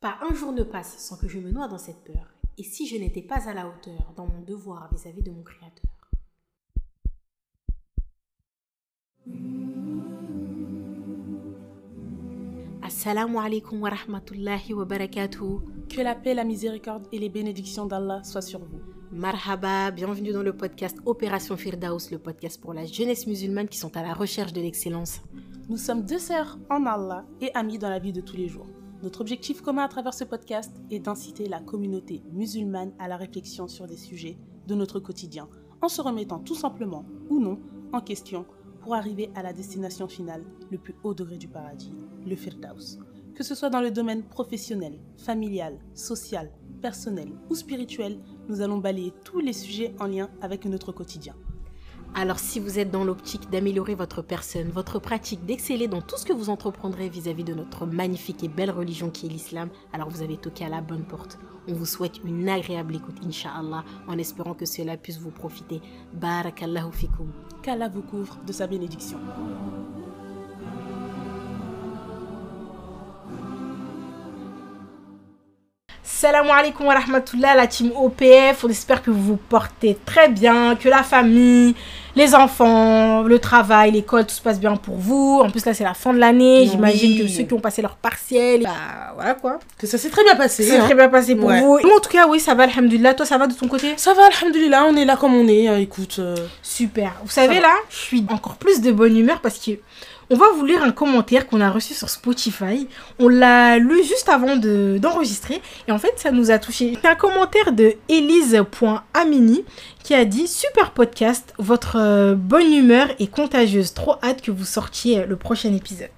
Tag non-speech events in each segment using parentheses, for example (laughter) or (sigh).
Pas un jour ne passe sans que je me noie dans cette peur. Et si je n'étais pas à la hauteur dans mon devoir vis-à-vis de mon Créateur? Assalamu alaikum wa rahmatullahi wa barakatuh. Que la paix, la miséricorde et les bénédictions d'Allah soient sur vous. Marhaba, bienvenue dans le podcast Opération Firdaus, le podcast pour la jeunesse musulmane qui sont à la recherche de l'excellence. Nous sommes deux sœurs en Allah et amies dans la vie de tous les jours. Notre objectif commun à travers ce podcast est d'inciter la communauté musulmane à la réflexion sur des sujets de notre quotidien, en se remettant tout simplement ou non en question pour arriver à la destination finale, le plus haut degré du paradis, le Firdaus. Que ce soit dans le domaine professionnel, familial, social, personnel ou spirituel, nous allons balayer tous les sujets en lien avec notre quotidien. Alors si vous êtes dans l'optique d'améliorer votre personne, votre pratique, d'exceller dans tout ce que vous entreprendrez vis-à-vis de notre magnifique et belle religion qui est l'islam, alors vous avez toqué à la bonne porte. On vous souhaite une agréable écoute, inshallah, en espérant que cela puisse vous profiter. Barakallahu fikum. Qu'Allah vous couvre de sa bénédiction. Salam alaikum wa rahmatullah, la team OPF. On espère que vous vous portez très bien, que la famille, les enfants, le travail, l'école, tout se passe bien pour vous. En plus, là, c'est la fin de l'année. J'imagine que ceux qui ont passé leur partiel, bah voilà quoi. Que ça s'est très bien passé. C'est hein. très bien passé pour Ouais. vous. Moi, en tout cas, oui, ça va, alhamdulillah. Toi, ça va de ton côté? Ça va, alhamdulillah, on est là comme on est. hein, écoute, euh, Super. Vous savez, là, je suis encore plus de bonne humeur parce que on va vous lire un commentaire qu'on a reçu sur Spotify. On l'a lu juste avant de- d'enregistrer et en fait, ça nous a touché. C'est un commentaire de elise.amini qui a dit Super podcast, votre euh, bonne humeur est contagieuse. Trop hâte que vous sortiez le prochain épisode.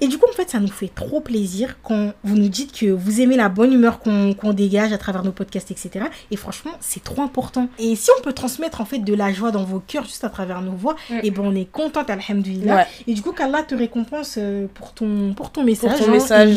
Et du coup, en fait, ça nous fait trop plaisir quand vous nous dites que vous aimez la bonne humeur qu'on dégage à travers nos podcasts, etc. Et franchement, c'est trop important. Et si on peut transmettre en fait de la joie dans vos cœurs juste à travers nos voix, Mm. et ben on est contente, alhamdulillah. ouais. Et du coup, qu'Allah te récompense euh, pour ton, pour ton message. ton hein, message.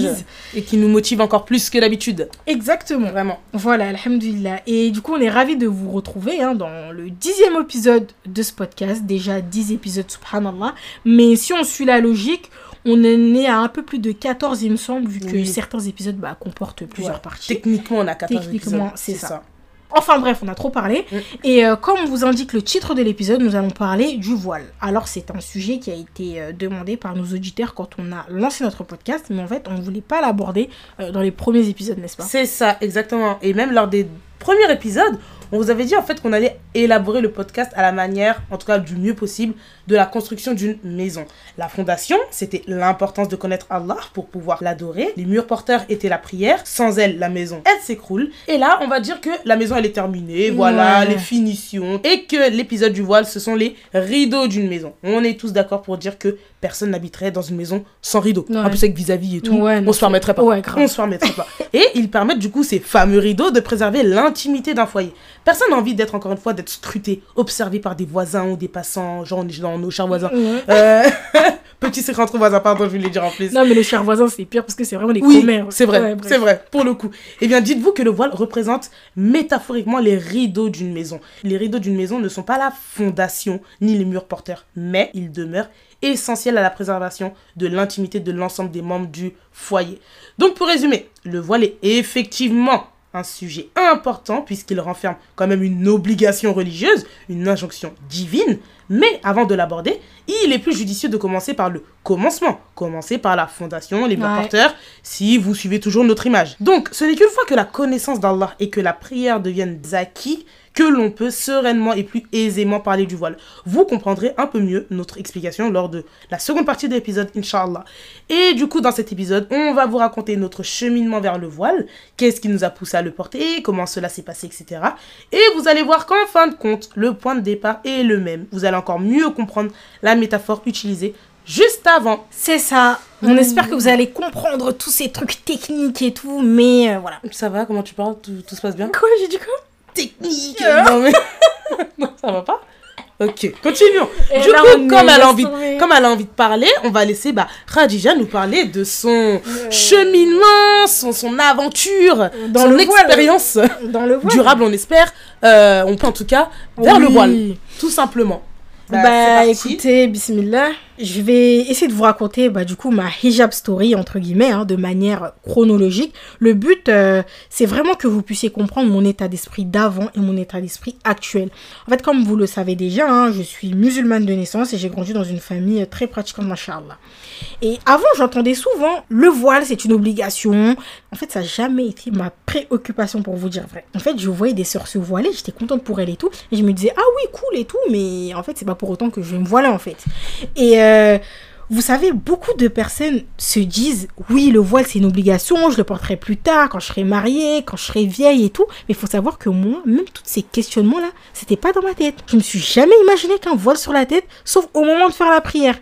Et qui nous motive encore plus que d'habitude. Exactement. Vraiment. Voilà, alhamdulillah. Et du coup, on est ravis de vous retrouver hein, dans le dixième épisode de ce podcast. Déjà 10 épisodes, subhanallah. Mais si on suit la logique, on est né à un peu plus de 14, il me semble, vu que Oui. certains épisodes bah, comportent plusieurs Ouais. parties. Techniquement, on a 14 Techniquement, c'est ça. Enfin bref, on a trop parlé. Mm. Et euh, comme vous indique le titre de l'épisode, nous allons parler du voile. Alors c'est un sujet qui a été euh, demandé par nos auditeurs quand on a lancé notre podcast, mais en fait on ne voulait pas l'aborder euh, dans les premiers épisodes, n'est-ce pas? C'est ça, exactement. Et même lors des premiers épisodes, on vous avait dit en fait qu'on allait élaborer le podcast à la manière, en tout cas du mieux possible, de la construction d'une maison. La fondation, c'était l'importance de connaître Allah pour pouvoir l'adorer. Les murs porteurs étaient la prière. Sans elle, la maison, elle s'écroule. Et là, on va dire que la maison, elle est terminée. Voilà, Ouais. les finitions. Et que l'épisode du voile, ce sont les rideaux d'une maison. On est tous d'accord pour dire que personne n'habiterait dans une maison sans rideaux. Ouais. En plus, avec vis-à-vis et tout, Ouais, on se permettrait pas. Ouais. On se permettrait pas. Et ils permettent du coup ces fameux rideaux de préserver l'intimité d'un foyer. Personne n'a envie d'être encore une fois d'être scruté, observé par des voisins ou des passants, genre on est dans nos chers voisins. Euh, (laughs) petit secret entre voisins, pardon, je voulais dire en plus. Non mais le cher voisin c'est pire parce que c'est vraiment des Oui, commères. c'est vrai, c'est vrai, pour le coup. Eh bien, dites-vous que le voile représente métaphoriquement les rideaux d'une maison. Les rideaux d'une maison ne sont pas la fondation ni les murs porteurs, mais ils demeurent à la préservation de l'intimité de l'ensemble des membres du foyer. Donc, pour résumer, le voile est effectivement un sujet important puisqu'il renferme quand même une obligation religieuse, une injonction divine, mais avant de l'aborder, il est plus judicieux de commencer par le commencement, commencer par la fondation, les Ouais. porteurs, si vous suivez toujours notre image. Donc, ce n'est qu'une fois que la connaissance d'Allah et que la prière deviennent acquis que l'on peut sereinement et plus aisément parler du voile. Vous comprendrez un peu mieux notre explication lors de la seconde partie de l'épisode, Inch'Allah. Et du coup, dans cet épisode, on va vous raconter notre cheminement vers le voile, qu'est-ce qui nous a poussé à le porter, comment cela s'est passé, etc. Et vous allez voir qu'en fin de compte, le point de départ est le même. Vous allez encore mieux comprendre la métaphore utilisée juste avant. C'est ça. On espère que vous allez comprendre tous ces trucs techniques et tout, mais euh, voilà. Ça va, comment tu parles? Tout, tout se passe bien? Quoi, j'ai dit quoi? Technique Non mais... (laughs) non, ça va pas Ok, continuons. Et du là, coup, comme elle, a envie, comme elle a envie de parler, on va laisser bah, Khadija nous parler de son cheminement, son, son aventure, Dans son le voile. expérience Dans le voile. durable, on espère. Euh, on peut en tout cas vers le voile, tout simplement. Bah, parti. écoutez, bismillah. Je vais essayer de vous raconter bah, du coup ma hijab story entre guillemets hein, de manière chronologique. Le but euh, c'est vraiment que vous puissiez comprendre mon état d'esprit d'avant et mon état d'esprit actuel. En fait comme vous le savez déjà, hein, je suis musulmane de naissance et j'ai grandi dans une famille très pratiquante machallah. Et avant j'entendais souvent le voile c'est une obligation. En fait ça n'a jamais été ma préoccupation pour vous dire vrai. En fait je voyais des sœurs se voiler, j'étais contente pour elles et tout. Et je me disais ah oui cool et tout mais en fait c'est pas pour autant que je vais me voiler en fait. Et euh, vous savez, beaucoup de personnes se disent oui, le voile c'est une obligation, je le porterai plus tard, quand je serai mariée, quand je serai vieille et tout. Mais il faut savoir que moi, même tous ces questionnements-là, c'était pas dans ma tête. Je me suis jamais imaginé qu'un voile sur la tête, sauf au moment de faire la prière.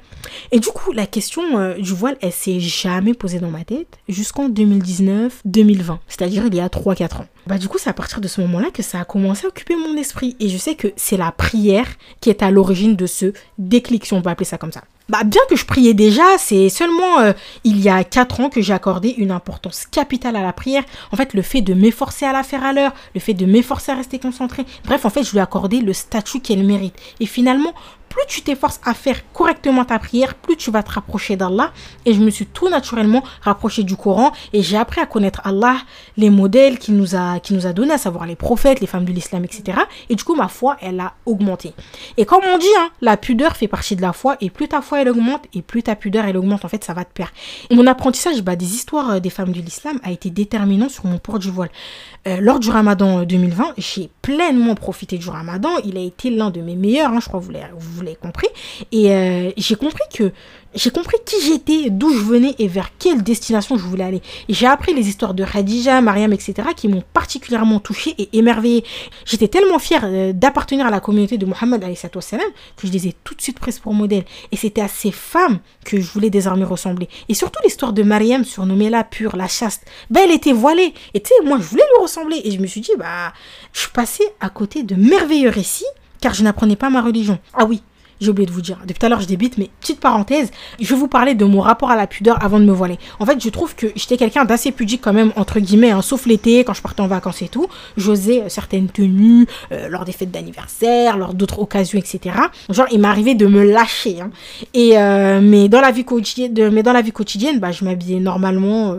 Et du coup, la question euh, du voile, elle s'est jamais posée dans ma tête jusqu'en 2019-2020, c'est-à-dire il y a 3-4 ans. Bah du coup, c'est à partir de ce moment-là que ça a commencé à occuper mon esprit. Et je sais que c'est la prière qui est à l'origine de ce déclic, si on peut appeler ça comme ça. Bah, bien que je priais déjà, c'est seulement euh, il y a 4 ans que j'ai accordé une importance capitale à la prière. En fait, le fait de m'efforcer à la faire à l'heure, le fait de m'efforcer à rester concentré. Bref, en fait, je lui ai accordé le statut qu'elle mérite. Et finalement, plus tu t'efforces à faire correctement ta prière, plus tu vas te rapprocher d'Allah. Et je me suis tout naturellement rapproché du Coran et j'ai appris à connaître Allah, les modèles qu'il nous a, donnés, à savoir les prophètes, les femmes de l'islam, etc. Et du coup, ma foi, elle a augmenté. Et comme on dit, hein, la pudeur fait partie de la foi et plus ta foi elle augmente et plus ta pudeur elle augmente, en fait, ça va te perdre. Et mon apprentissage bah, des histoires euh, des femmes de l'islam a été déterminant sur mon port du voile. Euh, lors du ramadan 2020, euh, j'ai pleinement profité du ramadan. Il a été l'un de mes meilleurs, hein, je crois que vous l'avez compris. Et euh, j'ai compris que j'ai compris qui j'étais, d'où je venais et vers quelle destination je voulais aller. J'ai appris les histoires de Khadija, Mariam, etc. qui m'ont particulièrement touché et émerveillé. J'étais tellement fière euh, d'appartenir à la communauté de Mohammed que je les ai tout de suite prises pour modèle. Et c'était à ces femmes que je voulais désormais ressembler. Et surtout l'histoire de Mariam, surnommée la pure, la chaste. Ben, elle était voilée. Et tu sais, moi, je voulais lui ressembler. Et je me suis dit, bah, je suis passée à côté de merveilleux récits car je n'apprenais pas ma religion. Ah oui, j'ai oublié de vous dire. Depuis tout à l'heure, je débite, mais petite parenthèse, je vais vous parler de mon rapport à la pudeur avant de me voiler. En fait, je trouve que j'étais quelqu'un d'assez pudique quand même, entre guillemets, hein, sauf l'été, quand je partais en vacances et tout. J'osais euh, certaines tenues, euh, lors des fêtes d'anniversaire, lors d'autres occasions, etc. Genre, il m'arrivait de me lâcher. Hein. Et, euh, mais, dans la vie quotidienne, mais bah, je m'habillais normalement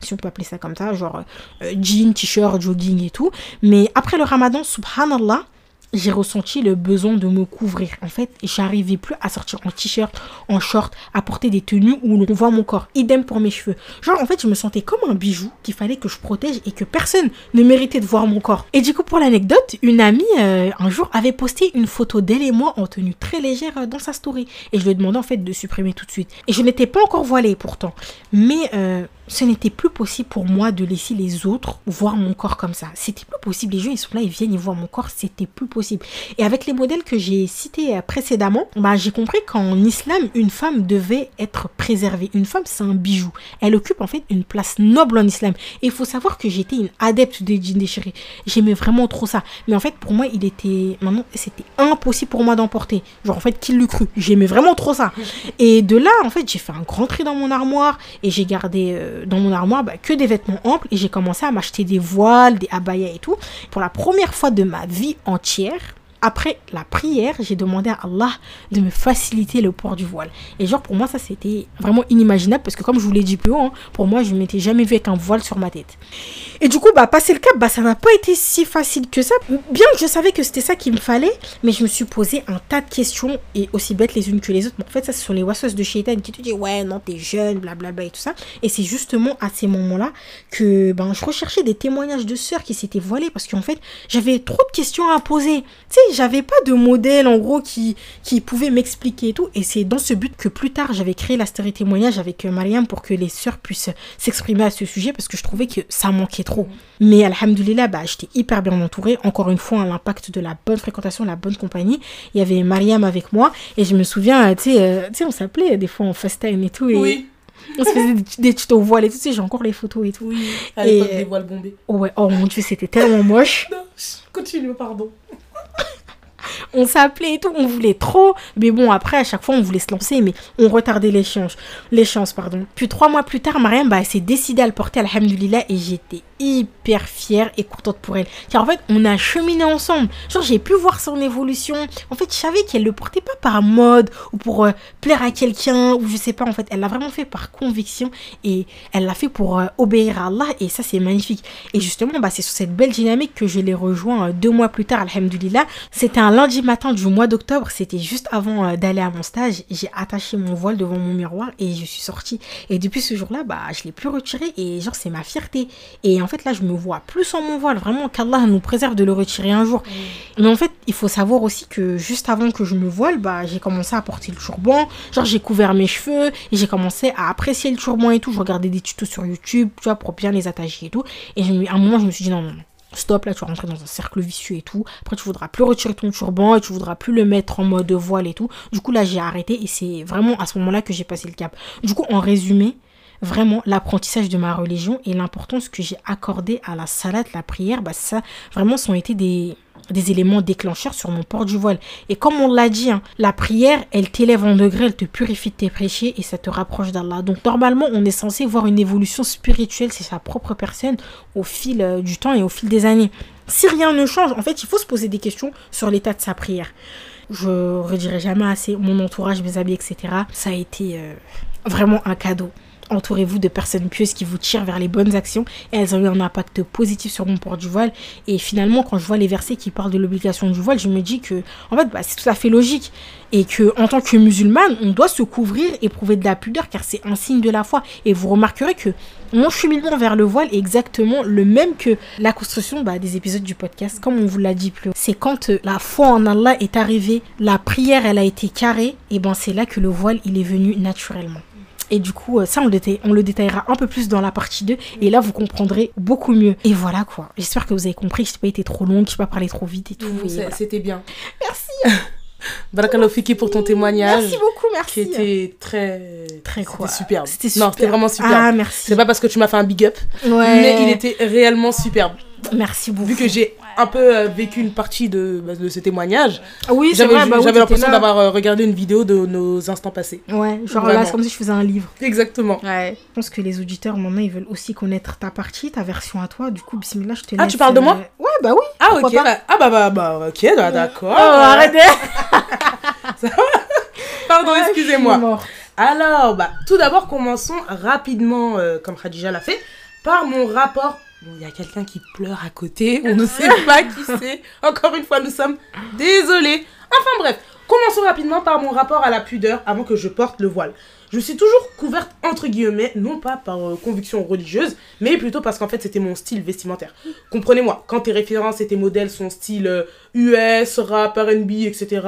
si on peut appeler ça comme ça, genre jean, t-shirt, jogging et tout. Mais après le ramadan, subhanallah, j'ai ressenti le besoin de me couvrir. En fait, j'arrivais plus à sortir en t-shirt, en short, à porter des tenues où on voit mon corps. Idem pour mes cheveux. Genre, en fait, je me sentais comme un bijou qu'il fallait que je protège et que personne ne méritait de voir mon corps. Et du coup, pour l'anecdote, une amie, euh, un jour, avait posté une photo d'elle et moi en tenue très légère euh, dans sa story. Et je lui ai demandé, en fait, de supprimer tout de suite. Et je n'étais pas encore voilée, pourtant. Mais, euh, ce n'était plus possible pour moi de laisser les autres voir mon corps comme ça. C'était plus possible. Les gens, ils sont là, ils viennent, ils voient mon corps. C'était plus possible. Et avec les modèles que j'ai cités euh, précédemment, bah, j'ai compris qu'en islam, une femme devait être préservée. Une femme, c'est un bijou. Elle occupe en fait une place noble en islam. Et il faut savoir que j'étais une adepte des jeans déchirés. J'aimais vraiment trop ça. Mais en fait, pour moi, il était. Maintenant, c'était impossible pour moi d'emporter. Genre, en fait, qui l'eût cru J'aimais vraiment trop ça. Et de là, en fait, j'ai fait un grand tri dans mon armoire et j'ai gardé. Euh, dans mon armoire bah, que des vêtements amples et j'ai commencé à m'acheter des voiles, des abayas et tout. Pour la première fois de ma vie entière, après la prière, j'ai demandé à Allah de me faciliter le port du voile. Et genre, pour moi, ça, c'était vraiment inimaginable parce que, comme je vous l'ai dit plus haut, hein, pour moi, je ne m'étais jamais vu avec un voile sur ma tête. Et du coup, bah, passer le cap, bah, ça n'a pas été si facile que ça. Bien que je savais que c'était ça qu'il me fallait, mais je me suis posé un tas de questions et aussi bêtes les unes que les autres. en fait, ça, ce sont les wasseuses de Shaitan qui te disent, ouais, non, t'es jeune, blablabla et tout ça. Et c'est justement à ces moments-là que ben, je recherchais des témoignages de sœurs qui s'étaient voilées parce qu'en fait, j'avais trop de questions à poser. Tu sais, j'avais pas de modèle en gros qui, qui pouvait m'expliquer et tout. Et c'est dans ce but que plus tard j'avais créé la série témoignage avec euh, Mariam pour que les sœurs puissent s'exprimer à ce sujet parce que je trouvais que ça manquait trop. Mais alhamdulillah, bah, j'étais hyper bien entourée. Encore une fois, l'impact de la bonne fréquentation, la bonne compagnie. Il y avait Mariam avec moi et je me souviens, euh, tu sais, euh, on s'appelait des fois en FaceTime et tout. Et... Oui. (laughs) On se faisait des, tutos voiles et tout, tu sais, j'ai encore les photos et tout. Oui, à l'époque des voiles bombés. Ouais, oh mon dieu, c'était tellement moche. (laughs) non, continue, pardon (laughs) on s'appelait et tout, on voulait trop. Mais bon, après, à chaque fois, on voulait se lancer, mais on retardait. Les chances pardon. Puis trois mois plus tard, Mariam bah, s'est décidée à le porter, alhamdulillah, et j'étais hyper fière et contente pour elle. Car en fait, on a cheminé ensemble. Genre, j'ai pu voir son évolution. En fait, je savais qu'elle le portait pas par mode ou pour euh, plaire à quelqu'un ou je sais pas. En fait, elle l'a vraiment fait par conviction et elle l'a fait pour euh, obéir à Allah et ça, c'est magnifique. Et justement, bah, c'est sur cette belle dynamique que je l'ai rejoint euh, deux mois plus tard, alhamdulillah. C'était un lundi matin du mois d'octobre. C'était juste avant d'aller à mon stage. J'ai attaché mon voile devant mon miroir et je suis sortie. Et depuis ce jour-là, bah, je l'ai plus retiré et genre, c'est ma fierté. Et en fait, là, je me vois plus en mon voile. Vraiment, qu'Allah nous préserve de le retirer un jour. Mais en fait, il faut savoir aussi que juste avant que je me voile, bah, j'ai commencé à porter le turban. Genre, j'ai couvert mes cheveux et j'ai commencé à apprécier le turban et tout. Je regardais des tutos sur YouTube, tu vois, pour bien les attacher et tout. Et à un moment, je me suis dit, non, non, non stop, là tu vas rentrer dans un cercle vicieux et tout. Après tu voudras plus retirer ton turban et tu voudras plus le mettre en mode voile et tout. Du coup là j'ai arrêté et c'est vraiment à ce moment-là que j'ai passé le cap. Du coup en résumé, vraiment l'apprentissage de ma religion et l'importance que j'ai accordée à la salade, la prière, bah ça vraiment sont été des, des éléments déclencheurs sur mon port du voile. Et comme on l'a dit, hein, la prière, elle t'élève en degré, elle te purifie de tes péchés et ça te rapproche d'Allah. Donc normalement, on est censé voir une évolution spirituelle, c'est sa propre personne, au fil euh, du temps et au fil des années. Si rien ne change, en fait, il faut se poser des questions sur l'état de sa prière. Je redirai jamais assez mon entourage, mes amis, etc. Ça a été euh, vraiment un cadeau. Entourez-vous de personnes pieuses qui vous tirent vers les bonnes actions elles ont eu un impact positif sur mon port du voile. Et finalement, quand je vois les versets qui parlent de l'obligation du voile, je me dis que en fait, bah, c'est tout à fait logique et que en tant que musulmane, on doit se couvrir et prouver de la pudeur car c'est un signe de la foi. Et vous remarquerez que mon cheminement vers le voile est exactement le même que la construction bah, des épisodes du podcast, comme on vous l'a dit plus haut. C'est quand euh, la foi en Allah est arrivée, la prière elle a été carrée, et ben c'est là que le voile il est venu naturellement. Et du coup, euh, ça, on le, on le détaillera un peu plus dans la partie 2. Et là, vous comprendrez beaucoup mieux. Et voilà quoi. J'espère que vous avez compris que je n'ai pas été trop longue, que je n'ai pas parlé trop vite et tout. C'était bien. Merci. (laughs) Barakallahu Fiki pour ton témoignage. Merci beaucoup, merci. Qui était très. Très quoi superbe. C'était super. Non, c'était vraiment superbe. Ah, merci. C'est pas parce que tu m'as fait un big up. Ouais. Mais il était réellement superbe. Merci beaucoup. Vu que j'ai un peu euh, vécu une partie de, bah, de ces témoignages. Oui, c'est J'avais vrai. Bah, oui, j'avais l'impression d'avoir euh, regardé une vidéo de nos instants passés. Ouais, genre Vraiment. là, c'est comme si je faisais un livre. Exactement. Ouais. Je pense que les auditeurs, maintenant, ils veulent aussi connaître ta partie, ta version à toi. Du coup, bismillah, je te laisse. Ah, tu parles de moi euh, Ouais, bah oui. Ah, ok. bah- ah, bah, bah, bah, ok, bah, d'accord. Oh, arrêtez (laughs) Pardon, suis excusez-moi. Alors, bah, tout d'abord, commençons rapidement, euh, comme Khadija l'a fait, par mon rapport. Bon, il y a quelqu'un qui pleure à côté, on ne sait (laughs) pas qui c'est. Encore une fois, nous sommes désolés. Enfin bref, commençons rapidement par mon rapport à la pudeur avant que je porte le voile. Je suis toujours couverte entre guillemets, non pas par euh, conviction religieuse, mais plutôt parce qu'en fait c'était mon style vestimentaire. Comprenez-moi, quand tes références et tes modèles sont style euh, US, rap, RB, etc.,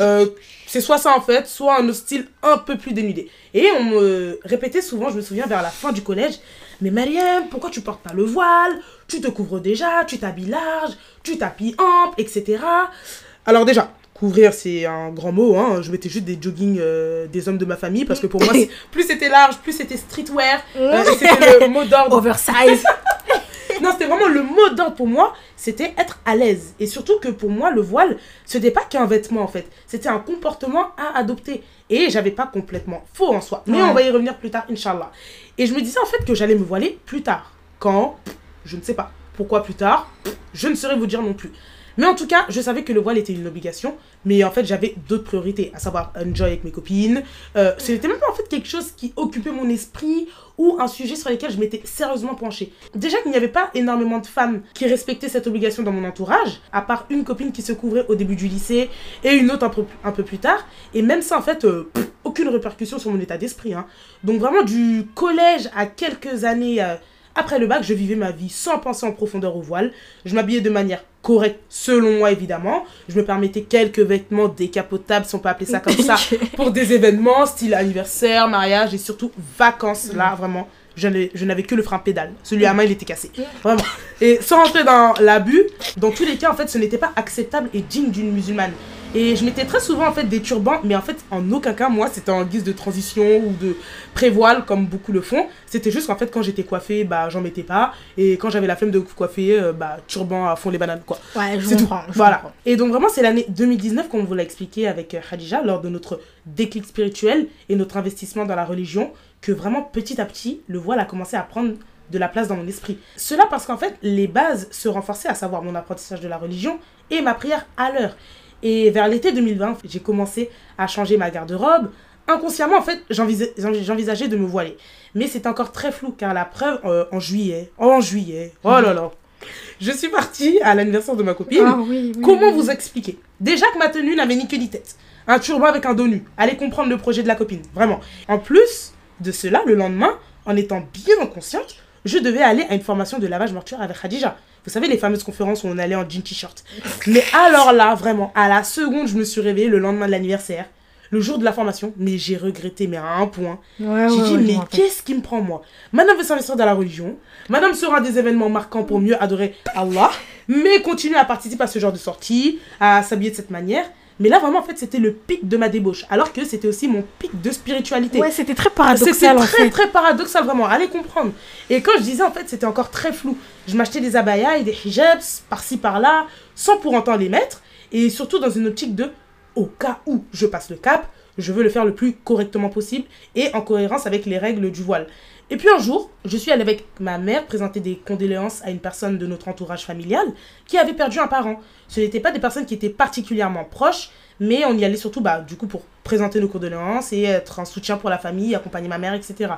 euh, c'est soit ça en fait, soit un style un peu plus dénudé. Et on me répétait souvent, je me souviens vers la fin du collège, mais Mariam, pourquoi tu portes pas le voile? Tu te couvres déjà, tu t'habilles large, tu t'habilles ample, etc. Alors déjà, couvrir c'est un grand mot, hein. je mettais juste des joggings euh, des hommes de ma famille parce que pour moi, (laughs) plus c'était large, plus c'était streetwear, euh, c'était le (laughs) mot d'ordre Oversize. (laughs) non, c'était vraiment le mot d'ordre pour moi, c'était être à l'aise. Et surtout que pour moi, le voile, ce n'était pas qu'un vêtement en fait, c'était un comportement à adopter. Et j'avais pas complètement faux en soi. Mais Ouais. on va y revenir plus tard, Inch'Allah. Et je me disais en fait que j'allais me voiler plus tard. Quand Je ne sais pas. Pourquoi plus tard Je ne saurais vous dire non plus. Mais en tout cas, je savais que le voile était une obligation, mais en fait, j'avais d'autres priorités, à savoir enjoy avec mes copines. Euh, C'était même pas en fait quelque chose qui occupait mon esprit ou un sujet sur lequel je m'étais sérieusement penchée. Déjà qu'il n'y avait pas énormément de femmes qui respectaient cette obligation dans mon entourage, à part une copine qui se couvrait au début du lycée et une autre un peu, plus tard. Et même ça, en fait, euh, aucune répercussion sur mon état d'esprit. hein. Donc vraiment, du collège à quelques années... euh, après le bac, je vivais ma vie sans penser en profondeur au voile. Je m'habillais de manière correcte, selon moi évidemment. Je me permettais quelques vêtements décapotables, si on peut appeler ça comme ça, (laughs) pour des événements, style anniversaire, mariage et surtout vacances. Là, vraiment, je n'avais je n'avais que le frein pédale. Celui à main, il était cassé. Vraiment. Et sans rentrer dans l'abus, dans tous les cas, en fait, ce n'était pas acceptable et digne d'une musulmane. Et je mettais très souvent en fait des turbans, mais en fait en aucun cas moi c'était en guise de transition ou de prévoile comme beaucoup le font. C'était juste qu'en fait quand j'étais coiffée, bah j'en mettais pas. Et quand j'avais la flemme de coiffer, euh, bah turban à fond les bananes quoi. Ouais, je C'est tout. je Voilà. comprends. Et donc vraiment c'est l'année 2019 comme on vous l'a expliqué avec euh, Khadija lors de notre déclic spirituel et notre investissement dans la religion que vraiment petit à petit le voile a commencé à prendre de la place dans mon esprit. Cela parce qu'en fait, les bases se renforçaient, à savoir mon apprentissage de la religion et ma prière à l'heure. Et vers l'été 2020, j'ai commencé à changer ma garde-robe. Inconsciemment, en fait, j'envisa- j'envisageais de me voiler. Mais c'est encore très flou, car la preuve, euh, en juillet, en juillet, oh là là, je suis partie à l'anniversaire de ma copine. Ah oui, oui, Comment oui. vous expliquer? Déjà que ma tenue n'avait ni queue ni tête. Un turban avec un dos nu. Allez comprendre le projet de la copine, vraiment. En plus de cela, le lendemain, en étant bien consciente, je devais aller à une formation de lavage mortuaire avec Khadija. Vous savez, les fameuses conférences où on allait en jean t-shirt. Mais alors là, vraiment, à la seconde, je me suis réveillée le lendemain de l'anniversaire, le jour de la formation, mais j'ai regretté, mais à un point. Ouais, J'ai ouais, dit, ouais, mais qu'est-ce qui me prend, moi? Madame veut s'investir dans la religion, Madame sera des événements marquants pour mieux adorer Allah, mais continue à participer à ce genre de sortie, à s'habiller de cette manière. Mais là, vraiment, en fait, c'était le pic de ma débauche, alors que c'était aussi mon pic de spiritualité. Ouais, c'était très C'était paradoxal en très fait. très paradoxal vraiment, allez comprendre. Et quand je disais en fait c'était encore très flou. Je m'achetais des abayas et des hijabs par-ci par-là, sans pour autant les mettre. Et surtout dans une optique de, au cas où je passe le cap, je veux le faire le plus correctement possible et en cohérence avec les règles du voile. Et puis un jour, je suis allée avec ma mère présenter des condoléances à une personne de notre entourage familial qui avait perdu un parent. Ce n'étaient pas des personnes qui étaient particulièrement proches, mais on y allait surtout bah, du coup pour présenter nos condoléances et être un soutien pour la famille, accompagner ma mère, etc.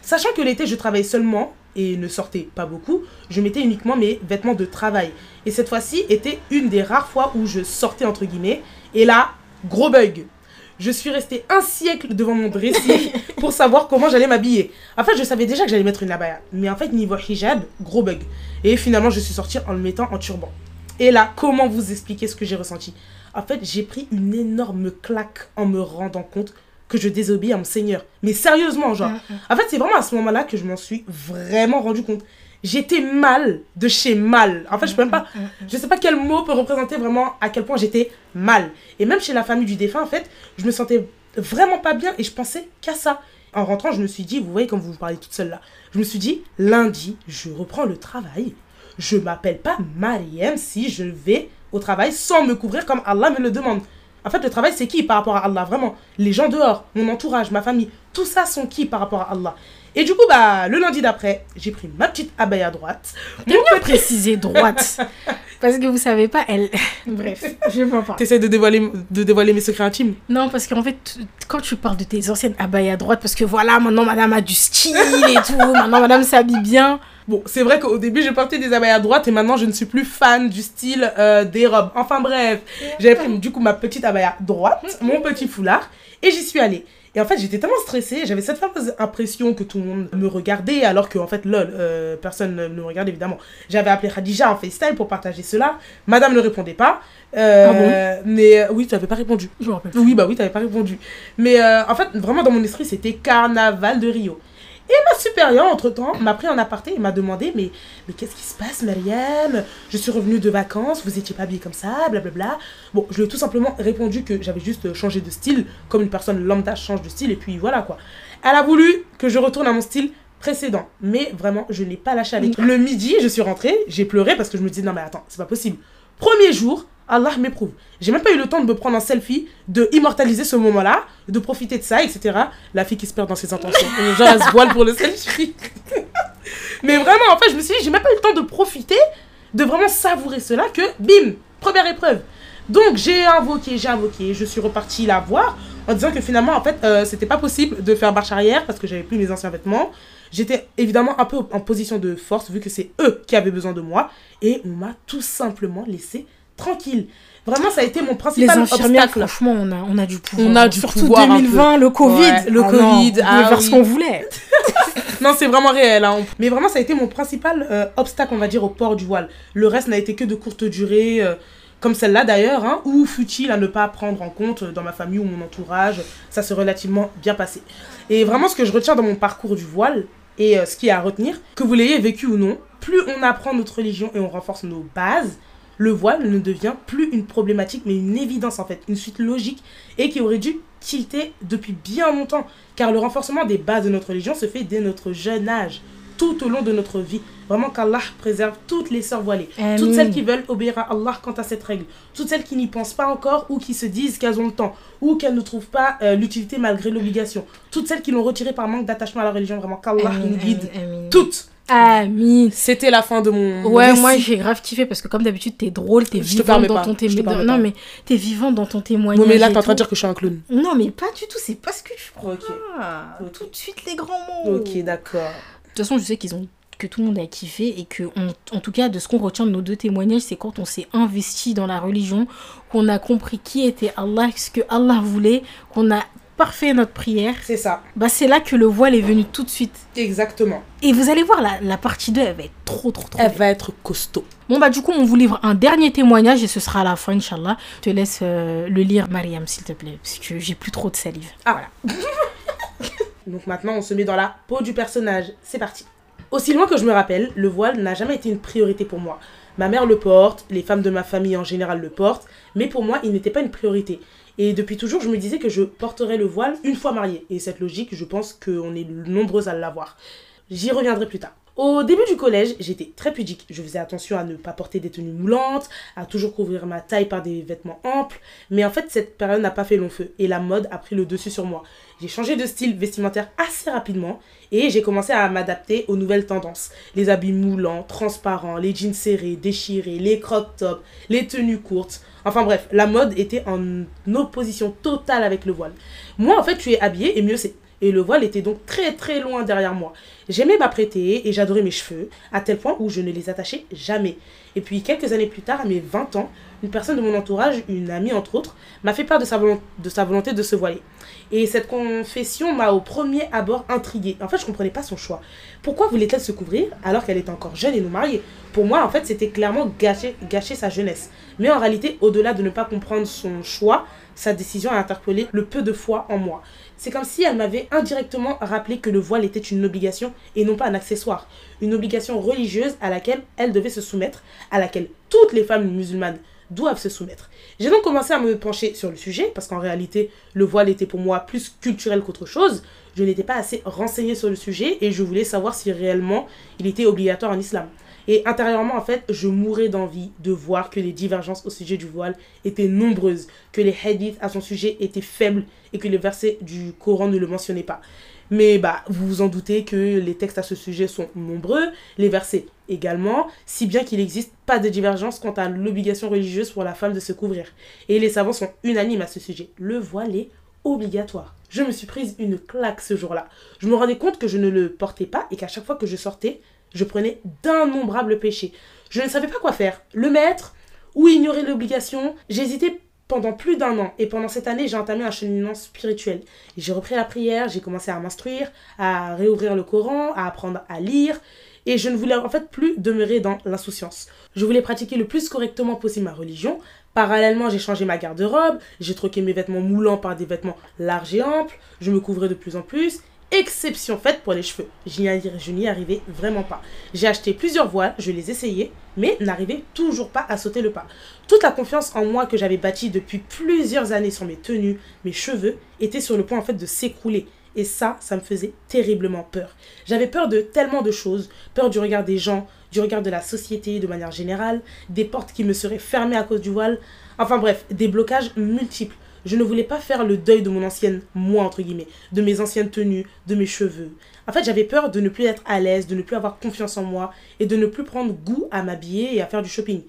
Sachant que l'été je travaillais seulement et ne sortais pas beaucoup, je mettais uniquement mes vêtements de travail. Et cette fois-ci était une des rares fois où je sortais entre guillemets. Et là, gros bug. Je suis restée un siècle devant mon dressing (laughs) pour savoir comment j'allais m'habiller. En fait, je savais déjà que j'allais mettre une abaya. Mais en fait, niveau hijab, gros bug. Et finalement, je suis sortie en le mettant en turban. Et là, comment vous expliquer ce que j'ai ressenti? En fait, j'ai pris une énorme claque en me rendant compte que je désobéis à mon Seigneur. Mais sérieusement, genre. En fait, c'est vraiment à ce moment-là que je m'en suis vraiment rendu compte. J'étais mal de chez mal. En fait, je peux même pas. Je sais pas quel mot peut représenter vraiment à quel point j'étais mal. Et même chez la famille du défunt, en fait, je me sentais vraiment pas bien et je pensais qu'à ça. En rentrant, je me suis dit, vous voyez comme vous vous parlez toute seule là, je me suis dit, lundi, je reprends le travail. Je m'appelle pas Mariam si je vais au travail sans me couvrir comme Allah me le demande. En fait, le travail, c'est qui par rapport à Allah? Vraiment, les gens dehors, mon entourage, ma famille, tout ça sont qui par rapport à Allah? Et du coup, bah, le lundi d'après, j'ai pris ma petite abaya droite. Bien préciser droite. (laughs) Parce que vous savez pas, elle. Bref, (laughs) je vais pas en parler. T'essaies de dévoiler, de dévoiler mes secrets intimes Non, parce qu'en fait, quand tu parles de tes anciennes abayas droites, parce que voilà, maintenant madame a du style et tout, (laughs) maintenant madame s'habille bien. Bon, c'est vrai qu'au début, je portais des abayas droites et maintenant, je ne suis plus fan du style euh, des robes. Enfin bref, j'avais pris du coup ma petite abaya droite, mon petit foulard, et j'y suis allée. Et en fait, j'étais tellement stressée, j'avais cette fameuse impression que tout le monde me regardait, alors que en fait, lol, euh, personne ne me regarde évidemment. J'avais appelé Khadija en FaceTime pour partager cela. Madame ne répondait pas. Euh, Mais euh, oui, tu n'avais pas répondu. Je me rappelle. Oui, bah oui, t'avais pas répondu. Mais euh, en fait, vraiment dans mon esprit, c'était carnaval de Rio. Et ma supérieure, entre-temps, m'a pris en aparté et m'a demandé Mais, mais qu'est-ce qui se passe, Mariam? Je suis revenue de vacances, vous étiez pas habillée comme ça, blablabla. Bon, je lui ai tout simplement répondu que j'avais juste changé de style, comme une personne lambda change de style, et puis voilà quoi. Elle a voulu que je retourne à mon style précédent. Mais vraiment, je n'ai pas lâché avec. Le midi, je suis rentrée, j'ai pleuré parce que je me disais Non, mais attends, c'est pas possible. Premier jour, Allah m'éprouve. J'ai même pas eu le temps de me prendre en selfie, de immortaliser ce moment-là, de profiter de ça, etc. La fille qui se perd dans ses intentions. (laughs) Genre, elle se voile pour le selfie. (laughs) Mais vraiment, en fait, je me suis dit, j'ai même pas eu le temps de profiter, de vraiment savourer cela, que bim, première épreuve. Donc, j'ai invoqué, j'ai invoqué, je suis repartie la voir en disant que finalement, en fait, euh, c'était pas possible de faire marche arrière parce que j'avais plus mes anciens vêtements. J'étais évidemment un peu en position de force vu que c'est eux qui avaient besoin de moi et on m'a tout simplement laissé tranquille. Vraiment, ça a été mon Les principal infirmières, obstacle. franchement, on a, on a du pouvoir. On a du Surtout pouvoir un 2020, le Covid. Ouais, le Ah Covid, non, on pouvait ah faire oui. ce qu'on voulait. (laughs) Non, c'est vraiment réel. hein. Mais vraiment, ça a été mon principal euh, obstacle, on va dire, au port du voile. Le reste n'a été que de courte durée, euh, comme celle-là d'ailleurs, hein, ou futile à ne pas prendre en compte euh, dans ma famille ou mon entourage? Ça s'est relativement bien passé. Et vraiment, ce que je retiens dans mon parcours du voile, et euh, ce qui est à retenir, que vous l'ayez vécu ou non, plus on apprend notre religion et on renforce nos bases, le voile ne devient plus une problématique, mais une évidence en fait, une suite logique, et qui aurait dû tilter depuis bien longtemps, car le renforcement des bases de notre religion se fait dès notre jeune âge, tout au long de notre vie. Vraiment qu'Allah préserve toutes les sœurs voilées, toutes celles qui veulent obéir à Allah quant à cette règle, toutes celles qui n'y pensent pas encore ou qui se disent qu'elles ont le temps, ou qu'elles ne trouvent pas euh, l'utilité malgré l'obligation, toutes celles qui l'ont retiré par manque d'attachement à la religion, vraiment qu'Allah nous guide toutes. Amin. C'était la fin de mon. Ouais, récit. moi j'ai grave kiffé parce que comme d'habitude t'es drôle, t'es Je permets dans pas, ton je témoignage. Non mais t'es vivante dans ton témoignage. Non, mais là, t'es en train de dire que je suis un clown. Non mais pas du tout, c'est pas ce que tu crois. Ok. Tout de suite les grands mots. Ok, d'accord. De toute façon, je sais qu'ils ont que tout le monde a kiffé et que on- en tout cas de ce qu'on retient de nos deux témoignages, c'est quand on s'est investi dans la religion, qu'on a compris qui était Allah, ce que Allah voulait, qu'on a parfait notre prière. C'est ça. Bah c'est là que le voile est venu tout de suite. Exactement. Et vous allez voir la, la partie 2, elle va être trop trop trop. Elle belle. va être costaud. Bon bah du coup on vous livre un dernier témoignage et ce sera à la fin Inch'Allah. Je te laisse euh, le lire Mariam s'il te plaît parce que j'ai plus trop de salive. Ah. (laughs) Donc maintenant, on se met dans la peau du personnage. C'est parti. Aussi loin que je me rappelle, le voile n'a jamais été une priorité pour moi. Ma mère le porte, les femmes de ma famille en général le portent, mais pour moi, il n'était pas une priorité. Et depuis toujours, je me disais que je porterais le voile une fois mariée. Et cette logique, je pense qu'on est nombreuses à l'avoir. J'y reviendrai plus tard. Au début du collège, j'étais très pudique. Je faisais attention à ne pas porter des tenues moulantes, à toujours couvrir ma taille par des vêtements amples. Mais en fait, cette période n'a pas fait long feu et la mode a pris le dessus sur moi. J'ai changé de style vestimentaire assez rapidement et j'ai commencé à m'adapter aux nouvelles tendances. Les habits moulants, transparents, les jeans serrés, déchirés, les crop tops, les tenues courtes. Enfin bref, la mode était en opposition totale avec le voile. Moi, en fait, tu es habillée et mieux c'est. Et le voile était donc très très loin derrière moi. J'aimais m'apprêter et j'adorais mes cheveux, à tel point où je ne les attachais jamais. Et puis quelques années plus tard, à mes 20 ans, une personne de mon entourage, une amie entre autres, m'a fait part de sa, volonté de se voiler. Et cette confession m'a au premier abord intriguée. En fait, je comprenais pas son choix. Pourquoi voulait-elle se couvrir alors qu'elle était encore jeune et non mariée? Pour moi, en fait, c'était clairement gâcher, gâcher sa jeunesse. Mais en réalité, au-delà de ne pas comprendre son choix, sa décision a interpellé le peu de foi en moi. C'est comme si elle m'avait indirectement rappelé que le voile était une obligation et non pas un accessoire. Une obligation religieuse à laquelle elle devait se soumettre, à laquelle toutes les femmes musulmanes doivent se soumettre. J'ai donc commencé à me pencher sur le sujet, parce qu'en réalité, le voile était pour moi plus culturel qu'autre chose. Je n'étais pas assez renseignée sur le sujet et je voulais savoir si réellement il était obligatoire en islam. Et intérieurement, en fait, je mourais d'envie de voir que les divergences au sujet du voile étaient nombreuses, que les hadiths à son sujet étaient faibles et que les versets du Coran ne le mentionnaient pas. Mais bah, vous vous en doutez que les textes à ce sujet sont nombreux, les versets également, si bien qu'il n'existe pas de divergence quant à l'obligation religieuse pour la femme de se couvrir. Et les savants sont unanimes à ce sujet. Le voile est obligatoire. Je me suis prise une claque ce jour-là. Je me rendais compte que je ne le portais pas et qu'à chaque fois que je sortais, je prenais d'innombrables péchés. Je ne savais pas quoi faire. Le mettre ou ignorer l'obligation. J'hésitais pendant plus d'un an et pendant cette année, j'ai entamé un cheminement spirituel. J'ai repris la prière, j'ai commencé à m'instruire, à réouvrir le Coran, à apprendre à lire et je ne voulais en fait plus demeurer dans l'insouciance. Je voulais pratiquer le plus correctement possible ma religion. Parallèlement, j'ai changé ma garde-robe, j'ai troqué mes vêtements moulants par des vêtements larges et amples, je me couvrais de plus en plus. Exception faite pour les cheveux. Je n'y arrivais vraiment pas. J'ai acheté plusieurs voiles, je les essayais, mais n'arrivais toujours pas à sauter le pas. Toute la confiance en moi que j'avais bâtie depuis plusieurs années sur mes tenues, mes cheveux, était sur le point de s'écrouler. Et ça, ça me faisait terriblement peur. J'avais peur de tellement de choses, peur du regard des gens, du regard de la société de manière générale, des portes qui me seraient fermées à cause du voile, enfin bref, des blocages multiples. Je ne voulais pas faire le deuil de mon ancienne moi, entre guillemets, de mes anciennes tenues, de mes cheveux. En fait, j'avais peur de ne plus être à l'aise, de ne plus avoir confiance en moi et de ne plus prendre goût à m'habiller et à faire du shopping.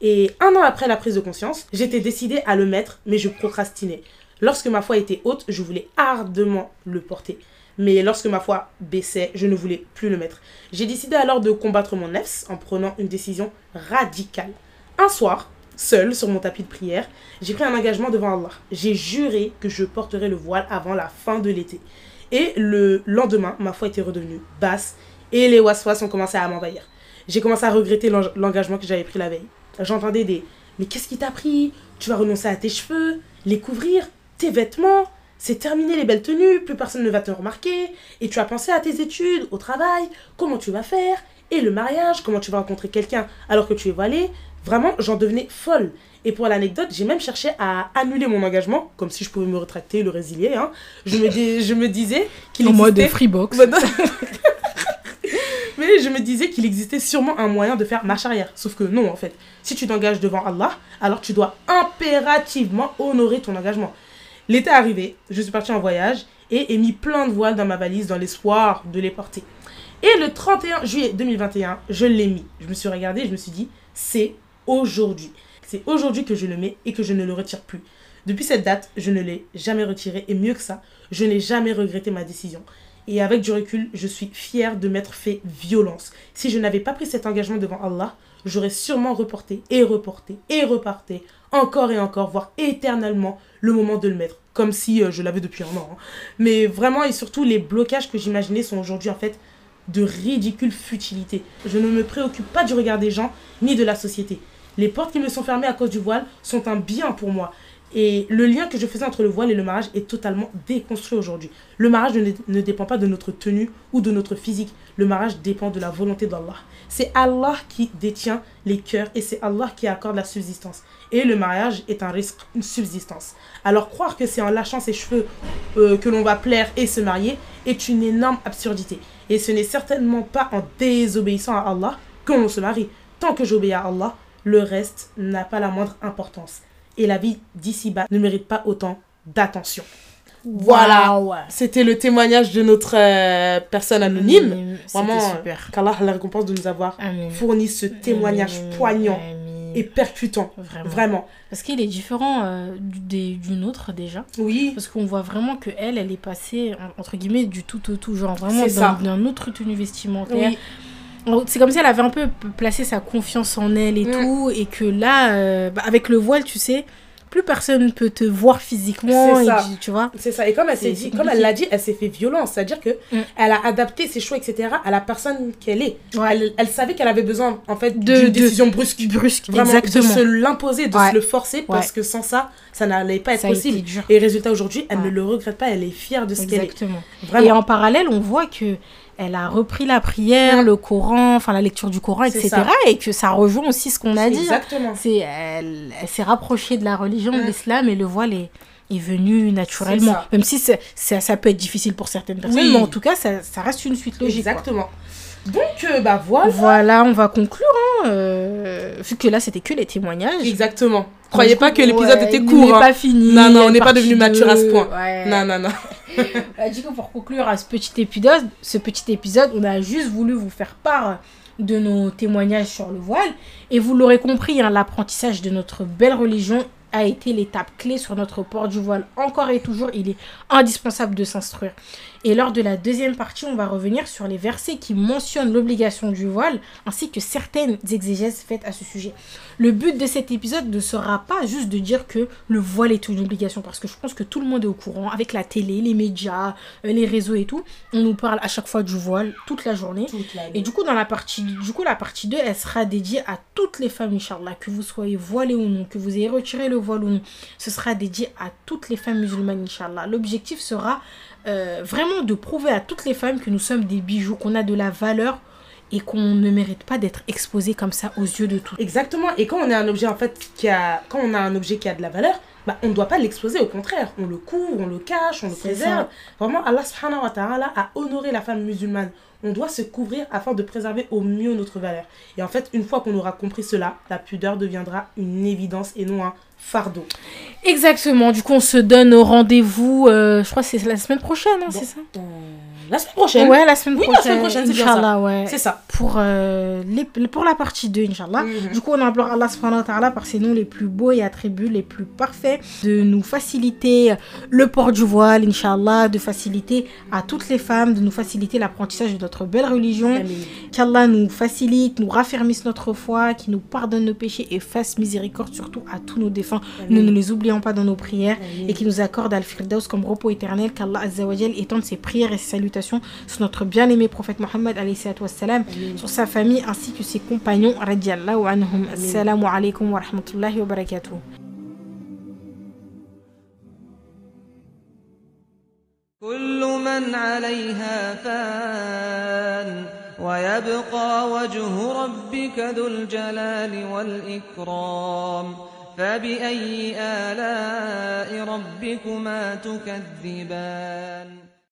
Et un an après la prise de conscience, j'étais décidée à le mettre, mais je procrastinais. Lorsque ma foi était haute, je voulais ardemment le porter. Mais lorsque ma foi baissait, je ne voulais plus le mettre. J'ai décidé alors de combattre mon nefs en prenant une décision radicale. Un soir, seul sur mon tapis de prière, j'ai pris un engagement devant Allah. J'ai juré que je porterais le voile avant la fin de l'été. Et le lendemain, ma foi était redevenue basse et les waswas ont commencé à m'envahir. J'ai commencé à regretter l'eng- l'engagement que j'avais pris la veille. J'entendais des Mais qu'est-ce qui t'a pris? Tu vas renoncer à tes cheveux, les couvrir, tes vêtements c'est terminé les belles tenues, plus personne ne va te remarquer, et tu as pensé à tes études, au travail, comment tu vas faire, et le mariage, comment tu vas rencontrer quelqu'un alors que tu es voilée? Vraiment, j'en devenais folle. Et pour l'anecdote, j'ai même cherché à annuler mon engagement, comme si je pouvais me rétracter, le résilier. Hein. Je, me dis- je me disais qu'il En mode existait... freebox. (laughs) Mais je me disais qu'il existait sûrement un moyen de faire marche arrière. Sauf que non, en fait. Si tu t'engages devant Allah, alors tu dois impérativement honorer ton engagement. L'été est arrivé, je suis partie en voyage et ai mis plein de voiles dans ma valise dans l'espoir de les porter. Et le 31 juillet 2021, je l'ai mis. Je me suis regardée je me suis dit, c'est aujourd'hui. C'est aujourd'hui que je le mets et que je ne le retire plus. Depuis cette date, je ne l'ai jamais retiré et mieux que ça, je n'ai jamais regretté ma décision. Et avec du recul, je suis fière de m'être fait violence. Si je n'avais pas pris cet engagement devant Allah, j'aurais sûrement reporté et reporté et reparté encore et encore, voire éternellement, le moment de le mettre. Comme si euh, je l'avais depuis un an. hein. Mais vraiment, et surtout, les blocages que j'imaginais sont aujourd'hui en fait de ridicule futilité. Je ne me préoccupe pas du regard des gens ni de la société. Les portes qui me sont fermées à cause du voile sont un bien pour moi. Et le lien que je faisais entre le voile et le mariage est totalement déconstruit aujourd'hui. Le mariage ne, ne dépend pas de notre tenue ou de notre physique. Le mariage dépend de la volonté d'Allah. C'est Allah qui détient les cœurs et c'est Allah qui accorde la subsistance. Et le mariage est un risque, une subsistance. Alors croire que c'est en lâchant ses cheveux euh, que l'on va plaire et se marier est une énorme absurdité. Et ce n'est certainement pas en désobéissant à Allah que l'on se marie. Tant que j'obéis à Allah, le reste n'a pas la moindre importance. Et la vie d'ici-bas ne mérite pas autant d'attention. Voilà. C'était le témoignage de notre euh, personne anonyme. Mmh, Vraiment, C'était super. Qu'Allah la récompense de nous avoir fourni ce témoignage poignant et percutant. Vraiment. Vraiment. Parce qu'il est différent euh, d'une autre déjà. Oui, Parce qu'on voit vraiment que elle, elle est passée en- entre guillemets du tout au tout, genre vraiment une autre tenue vestimentaire. oui, C'est comme si elle avait un peu placé sa confiance en elle et Mm. tout, et que là, euh, bah, avec le voile, tu sais, plus personne peut te voir physiquement, C'est et ça. tu- tu vois. c'est ça. Et comme elle s'est dit, comme elle l'a dit, elle s'est fait violence. C'est-à-dire que Mm. elle a adapté ses choix, etc. à la personne qu'elle est. Ouais. Elle, elle savait qu'elle avait besoin, en fait, De- d'une décision brusque. Brusque, Vraiment, exactement. de se l'imposer, de Ouais. se le forcer, parce que sans ça, ça n'allait pas être Ça possible. Et résultat, aujourd'hui, elle ne le regrette pas, elle est fière de ce qu'elle est. Exactement. Et en parallèle, on voit que elle a repris la prière, le Coran, enfin la lecture du Coran, etc. ça. Et que ça rejoint aussi ce qu'on a dit. hein. Exactement. C'est elle, elle s'est rapprochée de la religion, de l'islam, et le voile est, est venu naturellement. Même si c'est- ça, ça peut être difficile pour certaines personnes, Oui. mais en tout cas, ça, ça reste une suite logique. quoi. Exactement. Donc, euh, bah voilà. Voilà, on va conclure. hein, euh, vu que là, c'était que les témoignages. Exactement. Croyez pas que l'épisode Ouais, était il court. n'est hein. pas fini. Non, non, on n'est pas devenu mature à ce point. ouais. Non, non, non. (laughs) Bah, du coup, pour conclure à ce petit épisode, ce petit épisode, on a juste voulu vous faire part de nos témoignages sur le voile. Et vous l'aurez compris, hein, l'apprentissage de notre belle religion a été l'étape clé sur notre port du voile. Encore et toujours, il est indispensable de s'instruire. Et lors de la deuxième partie, on va revenir sur les versets qui mentionnent l'obligation du voile, ainsi que certaines exégèses faites à ce sujet. Le but de cet épisode ne sera pas juste de dire que le voile est une obligation, parce que je pense que tout le monde est au courant, avec la télé, les médias, euh, les réseaux et tout. On nous parle à chaque fois du voile, toute la journée. Toute la Et du coup, dans la partie, du coup, la partie 2, elle sera dédiée à toutes les femmes, Inch'Allah, que vous soyez voilées ou non, que vous ayez retiré le voile ou non. Ce sera dédié à toutes les femmes musulmanes, Inch'Allah. L'objectif sera euh, vraiment de prouver à toutes les femmes que nous sommes des bijoux, qu'on a de la valeur et qu'on ne mérite pas d'être exposé comme ça aux yeux de tous. Exactement. Et quand on a un objet en fait qui a, quand on a un objet qui a de la valeur, bah, on ne doit pas l'exposer. Au contraire, on le couvre, on le cache, on le préserve. Vraiment, Allah subhanahu wa ta'ala a honoré la femme musulmane. On doit se couvrir afin de préserver au mieux notre valeur. Et en fait, une fois qu'on aura compris cela, la pudeur deviendra une évidence et non un fardeau. Exactement. Du coup, on se donne rendez-vous, euh, je crois que c'est la semaine prochaine, hein, Bon. c'est ça La semaine prochaine. Ouais, la semaine Oui, la semaine prochaine, c'est ça. Ouais. C'est ça. Pour, euh, les, pour la partie 2, Inch'Allah. Mhm. Du coup, on implore Allah subhanahu wa ta'ala par ses noms les plus beaux et attributs les plus parfaits de nous faciliter le port du voile, Inch'Allah, de faciliter à toutes les femmes, de nous faciliter l'apprentissage de notre belle religion. Qu'Allah nous facilite, nous raffermisse notre foi, qu'il nous pardonne nos péchés et fasse miséricorde surtout à tous nos défunts. Ne nous les oublions pas dans nos prières Amen. et qui nous accorde Al-Firdaus comme repos éternel. Qu'Allah Azzawajal étende ses prières et ses salutations sur notre bien-aimé prophète Mohammed alayhi salatu wassalam, Amen. sur sa famille ainsi que ses compagnons radiallahu anhum. Assalamu alaikum wa rahmatullahi wa barakatuh. كل من عليها فان ويبقى وجه ربك ذو الجلال والإكرام فبأي آلاء ربكما تكذبان